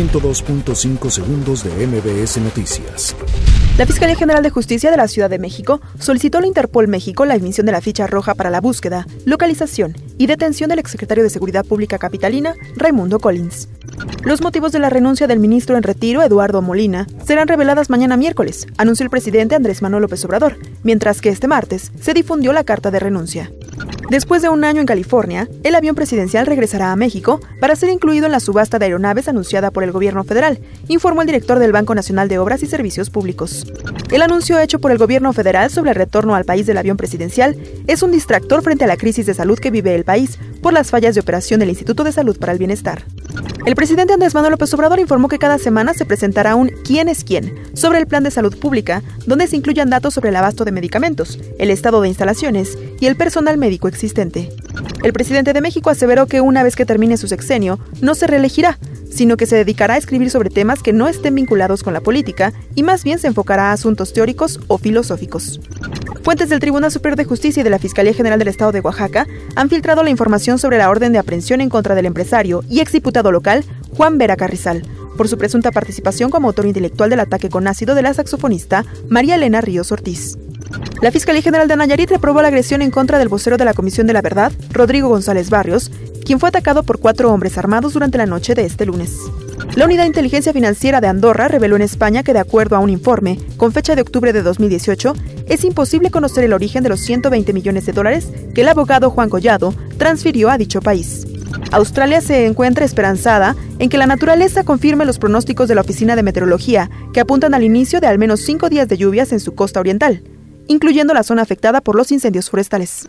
102.5 segundos de MBS Noticias. La Fiscalía General de Justicia de la Ciudad de México solicitó a la Interpol México la emisión de la ficha roja para la búsqueda, localización y detención del exsecretario de Seguridad Pública capitalina, Raimundo Collins. Los motivos de la renuncia del ministro en retiro, Eduardo Molina, serán reveladas mañana miércoles, anunció el presidente Andrés Manuel López Obrador, mientras que este martes se difundió la carta de renuncia. Después de un año en California, el avión presidencial regresará a México para ser incluido en la subasta de aeronaves anunciada por el gobierno federal, informó el director del Banco Nacional de Obras y Servicios Públicos. El anuncio hecho por el gobierno federal sobre el retorno al país del avión presidencial es un distractor frente a la crisis de salud que vive el país por las fallas de operación del Instituto de Salud para el Bienestar. El presidente Andrés Manuel López Obrador informó que cada semana se presentará un quién es quién sobre el plan de salud pública, donde se incluyan datos sobre el abasto de medicamentos, el estado de instalaciones y el personal médico existente. El presidente de México aseveró que una vez que termine su sexenio, no se reelegirá, sino que se dedicará a escribir sobre temas que no estén vinculados con la política y más bien se enfocará a asuntos teóricos o filosóficos. Fuentes del Tribunal Superior de Justicia y de la Fiscalía General del Estado de Oaxaca han filtrado la información sobre la orden de aprehensión en contra del empresario y exdiputado local Juan Vera Carrizal por su presunta participación como autor intelectual del ataque con ácido de la saxofonista María Elena Ríos Ortiz. La Fiscalía General de Nayarit reprobó la agresión en contra del vocero de la Comisión de la Verdad, Rodrigo González Barrios, quien fue atacado por cuatro hombres armados durante la noche de este lunes. La Unidad de Inteligencia Financiera de Andorra reveló en España que, de acuerdo a un informe con fecha de octubre de 2018, es imposible conocer el origen de los 120 millones de dólares que el abogado Juan Collado transfirió a dicho país. Australia se encuentra esperanzada en que la naturaleza confirme los pronósticos de la Oficina de Meteorología, que apuntan al inicio de al menos cinco días de lluvias en su costa oriental, incluyendo la zona afectada por los incendios forestales.